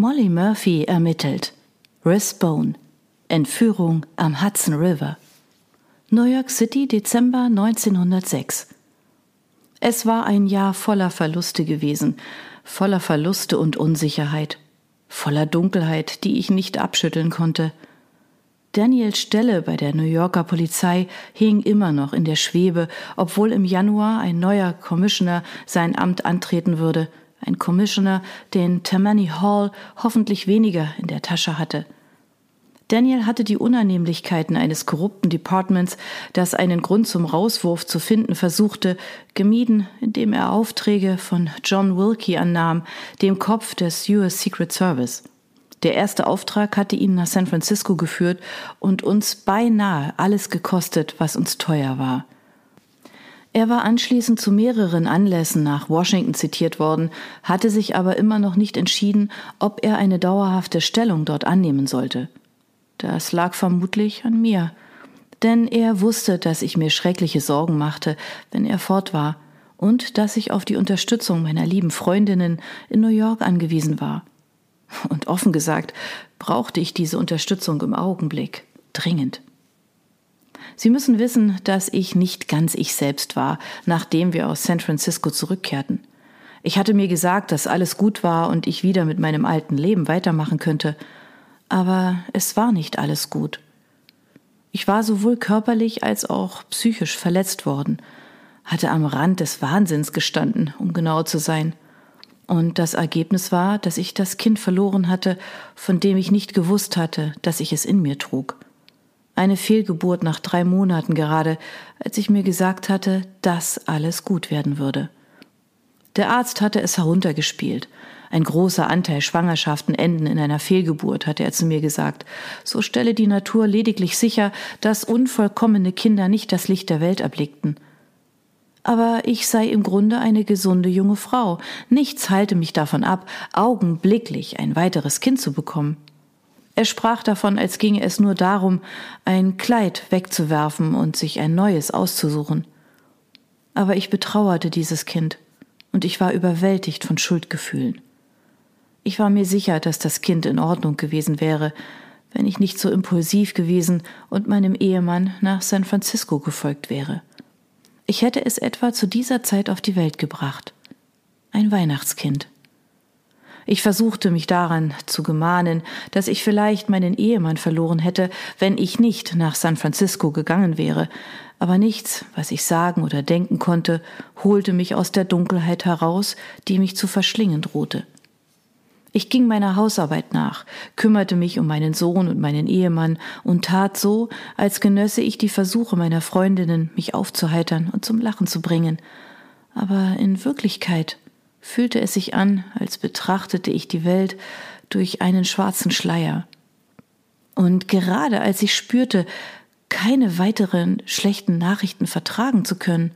Molly Murphy ermittelt. Risbone. Entführung am Hudson River. New York City, Dezember 1906. Es war ein Jahr voller Verluste gewesen, voller Verluste und Unsicherheit, voller Dunkelheit, die ich nicht abschütteln konnte. Daniels Stelle bei der New Yorker Polizei hing immer noch in der Schwebe, obwohl im Januar ein neuer Commissioner sein Amt antreten würde, ein Commissioner, den Tammany Hall hoffentlich weniger in der Tasche hatte. Daniel hatte die Unannehmlichkeiten eines korrupten Departments, das einen Grund zum Rauswurf zu finden versuchte, gemieden, indem er Aufträge von John Wilkie annahm, dem Kopf des US Secret Service. Der erste Auftrag hatte ihn nach San Francisco geführt und uns beinahe alles gekostet, was uns teuer war. Er war anschließend zu mehreren Anlässen nach Washington zitiert worden, hatte sich aber immer noch nicht entschieden, ob er eine dauerhafte Stellung dort annehmen sollte. Das lag vermutlich an mir, denn er wusste, dass ich mir schreckliche Sorgen machte, wenn er fort war, und dass ich auf die Unterstützung meiner lieben Freundinnen in New York angewiesen war. Und offen gesagt, brauchte ich diese Unterstützung im Augenblick dringend. Sie müssen wissen, dass ich nicht ganz ich selbst war, nachdem wir aus San Francisco zurückkehrten. Ich hatte mir gesagt, dass alles gut war und ich wieder mit meinem alten Leben weitermachen könnte. Aber es war nicht alles gut. Ich war sowohl körperlich als auch psychisch verletzt worden, hatte am Rand des Wahnsinns gestanden, um genau zu sein. Und das Ergebnis war, dass ich das Kind verloren hatte, von dem ich nicht gewusst hatte, dass ich es in mir trug eine Fehlgeburt nach drei Monaten gerade, als ich mir gesagt hatte, dass alles gut werden würde. Der Arzt hatte es heruntergespielt. Ein großer Anteil Schwangerschaften enden in einer Fehlgeburt, hatte er zu mir gesagt. So stelle die Natur lediglich sicher, dass unvollkommene Kinder nicht das Licht der Welt erblickten. Aber ich sei im Grunde eine gesunde junge Frau. Nichts halte mich davon ab, augenblicklich ein weiteres Kind zu bekommen. Er sprach davon, als ginge es nur darum, ein Kleid wegzuwerfen und sich ein neues auszusuchen. Aber ich betrauerte dieses Kind, und ich war überwältigt von Schuldgefühlen. Ich war mir sicher, dass das Kind in Ordnung gewesen wäre, wenn ich nicht so impulsiv gewesen und meinem Ehemann nach San Francisco gefolgt wäre. Ich hätte es etwa zu dieser Zeit auf die Welt gebracht. Ein Weihnachtskind. Ich versuchte mich daran zu gemahnen, dass ich vielleicht meinen Ehemann verloren hätte, wenn ich nicht nach San Francisco gegangen wäre, aber nichts, was ich sagen oder denken konnte, holte mich aus der Dunkelheit heraus, die mich zu verschlingen drohte. Ich ging meiner Hausarbeit nach, kümmerte mich um meinen Sohn und meinen Ehemann und tat so, als genösse ich die Versuche meiner Freundinnen, mich aufzuheitern und zum Lachen zu bringen. Aber in Wirklichkeit fühlte es sich an, als betrachtete ich die Welt durch einen schwarzen Schleier. Und gerade als ich spürte, keine weiteren schlechten Nachrichten vertragen zu können,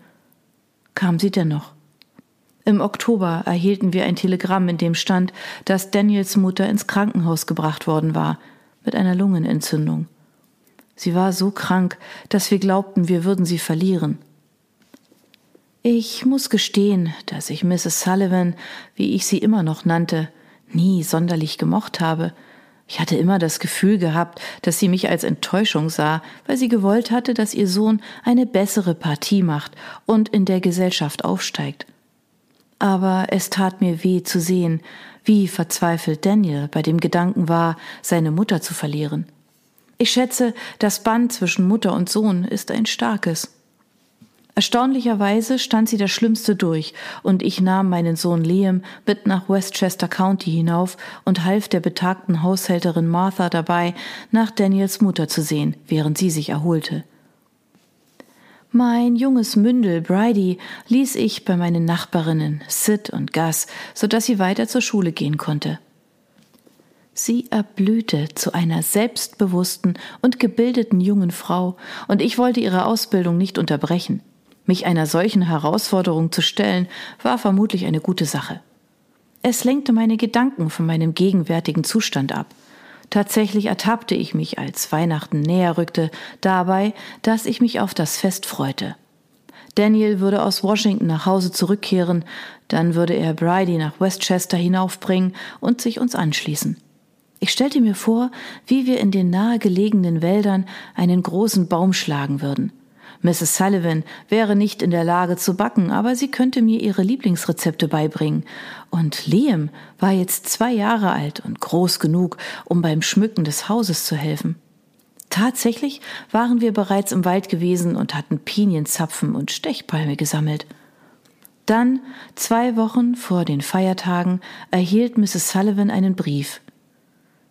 kam sie dennoch. Im Oktober erhielten wir ein Telegramm, in dem stand, dass Daniels Mutter ins Krankenhaus gebracht worden war, mit einer Lungenentzündung. Sie war so krank, dass wir glaubten, wir würden sie verlieren. Ich muss gestehen, dass ich Mrs. Sullivan, wie ich sie immer noch nannte, nie sonderlich gemocht habe. Ich hatte immer das Gefühl gehabt, dass sie mich als Enttäuschung sah, weil sie gewollt hatte, dass ihr Sohn eine bessere Partie macht und in der Gesellschaft aufsteigt. Aber es tat mir weh zu sehen, wie verzweifelt Daniel bei dem Gedanken war, seine Mutter zu verlieren. Ich schätze, das Band zwischen Mutter und Sohn ist ein starkes. Erstaunlicherweise stand sie das Schlimmste durch, und ich nahm meinen Sohn Liam mit nach Westchester County hinauf und half der betagten Haushälterin Martha dabei, nach Daniels Mutter zu sehen, während sie sich erholte. Mein junges Mündel Bridie ließ ich bei meinen Nachbarinnen Sid und Gus, so dass sie weiter zur Schule gehen konnte. Sie erblühte zu einer selbstbewussten und gebildeten jungen Frau, und ich wollte ihre Ausbildung nicht unterbrechen. Mich einer solchen Herausforderung zu stellen, war vermutlich eine gute Sache. Es lenkte meine Gedanken von meinem gegenwärtigen Zustand ab. Tatsächlich ertappte ich mich, als Weihnachten näher rückte, dabei, dass ich mich auf das Fest freute. Daniel würde aus Washington nach Hause zurückkehren, dann würde er Bridie nach Westchester hinaufbringen und sich uns anschließen. Ich stellte mir vor, wie wir in den nahegelegenen Wäldern einen großen Baum schlagen würden. Mrs. Sullivan wäre nicht in der Lage zu backen, aber sie könnte mir ihre Lieblingsrezepte beibringen. Und Liam war jetzt zwei Jahre alt und groß genug, um beim Schmücken des Hauses zu helfen. Tatsächlich waren wir bereits im Wald gewesen und hatten Pinienzapfen und Stechpalme gesammelt. Dann, zwei Wochen vor den Feiertagen, erhielt Mrs. Sullivan einen Brief.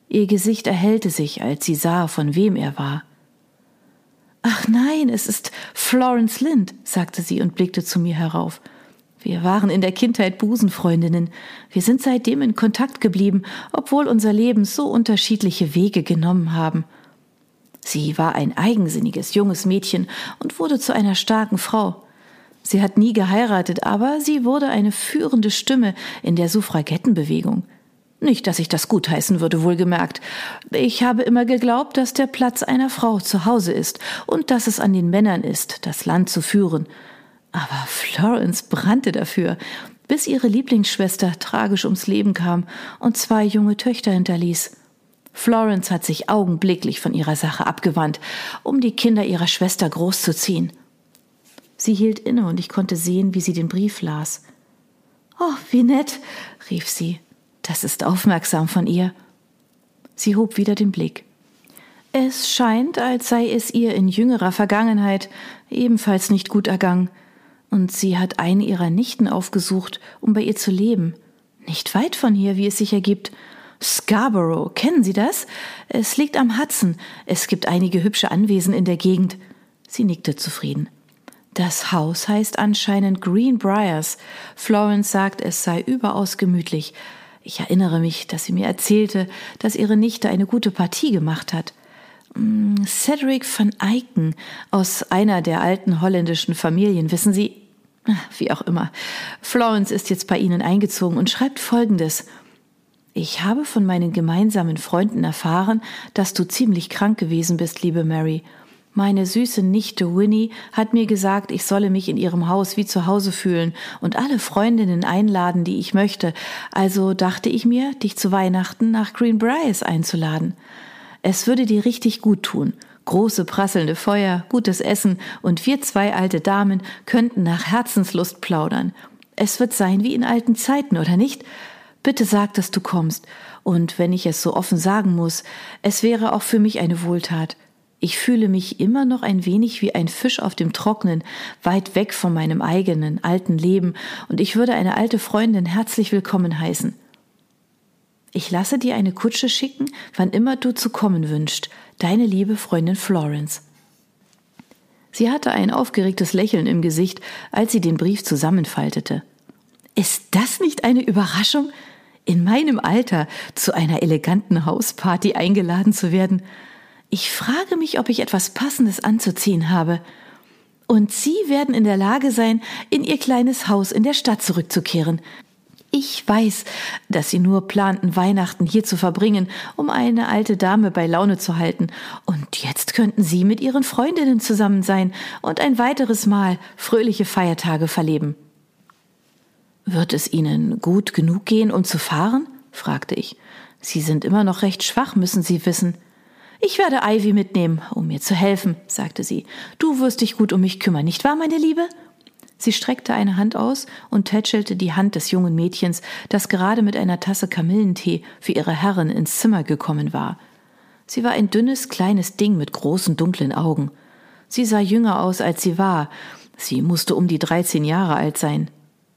Ihr Gesicht erhellte sich, als sie sah, von wem er war. Ach nein, es ist Florence Lind, sagte sie und blickte zu mir herauf. Wir waren in der Kindheit Busenfreundinnen. Wir sind seitdem in Kontakt geblieben, obwohl unser Leben so unterschiedliche Wege genommen haben. Sie war ein eigensinniges junges Mädchen und wurde zu einer starken Frau. Sie hat nie geheiratet, aber sie wurde eine führende Stimme in der Suffragettenbewegung. Nicht, dass ich das gutheißen würde, wohlgemerkt. Ich habe immer geglaubt, dass der Platz einer Frau zu Hause ist und dass es an den Männern ist, das Land zu führen. Aber Florence brannte dafür, bis ihre Lieblingsschwester tragisch ums Leben kam und zwei junge Töchter hinterließ. Florence hat sich augenblicklich von ihrer Sache abgewandt, um die Kinder ihrer Schwester großzuziehen. Sie hielt inne und ich konnte sehen, wie sie den Brief las. Oh, wie nett, rief sie. Das ist aufmerksam von ihr. Sie hob wieder den Blick. Es scheint, als sei es ihr in jüngerer Vergangenheit ebenfalls nicht gut ergangen, und sie hat eine ihrer Nichten aufgesucht, um bei ihr zu leben. Nicht weit von hier, wie es sich ergibt. Scarborough, kennen Sie das? Es liegt am Hudson. Es gibt einige hübsche Anwesen in der Gegend. Sie nickte zufrieden. Das Haus heißt anscheinend Greenbriers. Florence sagt, es sei überaus gemütlich. Ich erinnere mich, dass sie mir erzählte, dass ihre Nichte eine gute Partie gemacht hat. Mm, Cedric van Eycken aus einer der alten holländischen Familien, wissen Sie, ah, wie auch immer. Florence ist jetzt bei Ihnen eingezogen und schreibt Folgendes. Ich habe von meinen gemeinsamen Freunden erfahren, dass du ziemlich krank gewesen bist, liebe Mary. Meine süße Nichte Winnie hat mir gesagt, ich solle mich in ihrem Haus wie zu Hause fühlen und alle Freundinnen einladen, die ich möchte. Also dachte ich mir, dich zu Weihnachten nach Greenbriers einzuladen. Es würde dir richtig gut tun. Große prasselnde Feuer, gutes Essen und wir zwei alte Damen könnten nach Herzenslust plaudern. Es wird sein wie in alten Zeiten, oder nicht? Bitte sag, dass du kommst. Und wenn ich es so offen sagen muss, es wäre auch für mich eine Wohltat. Ich fühle mich immer noch ein wenig wie ein Fisch auf dem Trocknen, weit weg von meinem eigenen alten Leben, und ich würde eine alte Freundin herzlich willkommen heißen. Ich lasse dir eine Kutsche schicken, wann immer du zu kommen wünscht. Deine liebe Freundin Florence. Sie hatte ein aufgeregtes Lächeln im Gesicht, als sie den Brief zusammenfaltete. Ist das nicht eine Überraschung? In meinem Alter zu einer eleganten Hausparty eingeladen zu werden? Ich frage mich, ob ich etwas Passendes anzuziehen habe. Und Sie werden in der Lage sein, in Ihr kleines Haus in der Stadt zurückzukehren. Ich weiß, dass Sie nur planten, Weihnachten hier zu verbringen, um eine alte Dame bei Laune zu halten. Und jetzt könnten Sie mit Ihren Freundinnen zusammen sein und ein weiteres Mal fröhliche Feiertage verleben. Wird es Ihnen gut genug gehen, um zu fahren? fragte ich. Sie sind immer noch recht schwach, müssen Sie wissen. Ich werde Ivy mitnehmen, um mir zu helfen, sagte sie. Du wirst dich gut um mich kümmern, nicht wahr, meine Liebe? Sie streckte eine Hand aus und tätschelte die Hand des jungen Mädchens, das gerade mit einer Tasse Kamillentee für ihre Herrin ins Zimmer gekommen war. Sie war ein dünnes, kleines Ding mit großen, dunklen Augen. Sie sah jünger aus, als sie war. Sie musste um die dreizehn Jahre alt sein.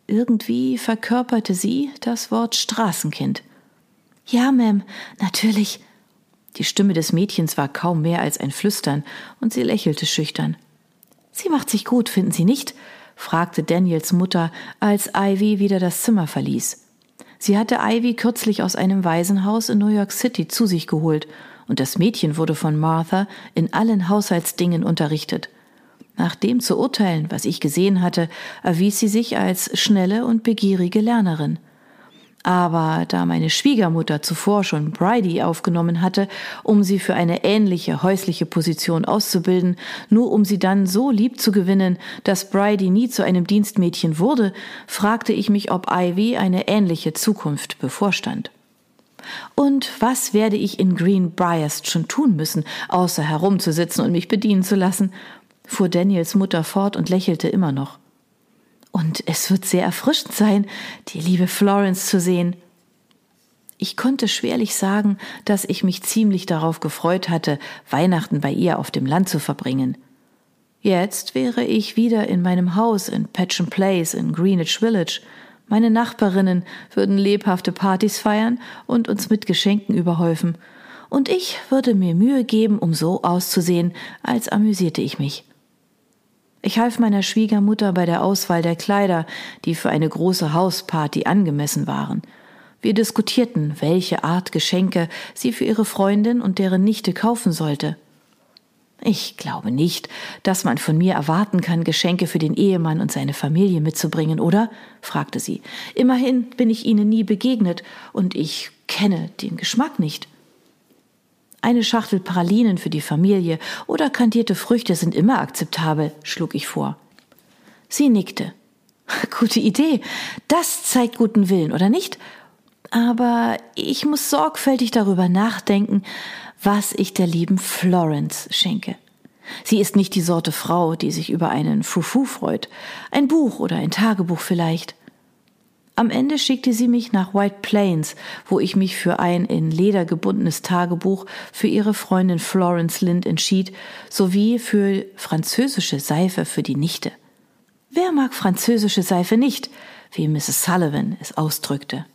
Irgendwie verkörperte sie das Wort Straßenkind. Ja, Ma'am, natürlich, die Stimme des Mädchens war kaum mehr als ein Flüstern, und sie lächelte schüchtern. Sie macht sich gut, finden Sie nicht? fragte Daniels Mutter, als Ivy wieder das Zimmer verließ. Sie hatte Ivy kürzlich aus einem Waisenhaus in New York City zu sich geholt, und das Mädchen wurde von Martha in allen Haushaltsdingen unterrichtet. Nach dem zu urteilen, was ich gesehen hatte, erwies sie sich als schnelle und begierige Lernerin. Aber da meine Schwiegermutter zuvor schon Bridie aufgenommen hatte, um sie für eine ähnliche häusliche Position auszubilden, nur um sie dann so lieb zu gewinnen, dass Bridie nie zu einem Dienstmädchen wurde, fragte ich mich, ob Ivy eine ähnliche Zukunft bevorstand. Und was werde ich in Greenbriers schon tun müssen, außer herumzusitzen und mich bedienen zu lassen? fuhr Daniels Mutter fort und lächelte immer noch. Und es wird sehr erfrischend sein, die liebe Florence zu sehen. Ich konnte schwerlich sagen, dass ich mich ziemlich darauf gefreut hatte, Weihnachten bei ihr auf dem Land zu verbringen. Jetzt wäre ich wieder in meinem Haus in Patchen Place in Greenwich Village. Meine Nachbarinnen würden lebhafte Partys feiern und uns mit Geschenken überhäufen. Und ich würde mir Mühe geben, um so auszusehen, als amüsierte ich mich. Ich half meiner Schwiegermutter bei der Auswahl der Kleider, die für eine große Hausparty angemessen waren. Wir diskutierten, welche Art Geschenke sie für ihre Freundin und deren Nichte kaufen sollte. Ich glaube nicht, dass man von mir erwarten kann, Geschenke für den Ehemann und seine Familie mitzubringen, oder? fragte sie. Immerhin bin ich ihnen nie begegnet und ich kenne den Geschmack nicht. Eine Schachtel Pralinen für die Familie oder kandierte Früchte sind immer akzeptabel, schlug ich vor. Sie nickte. Gute Idee. Das zeigt guten Willen, oder nicht? Aber ich muss sorgfältig darüber nachdenken, was ich der lieben Florence schenke. Sie ist nicht die Sorte Frau, die sich über einen Fufu freut. Ein Buch oder ein Tagebuch vielleicht. Am Ende schickte sie mich nach White Plains, wo ich mich für ein in Leder gebundenes Tagebuch für ihre Freundin Florence Lind entschied, sowie für französische Seife für die Nichte. Wer mag französische Seife nicht, wie Mrs. Sullivan es ausdrückte?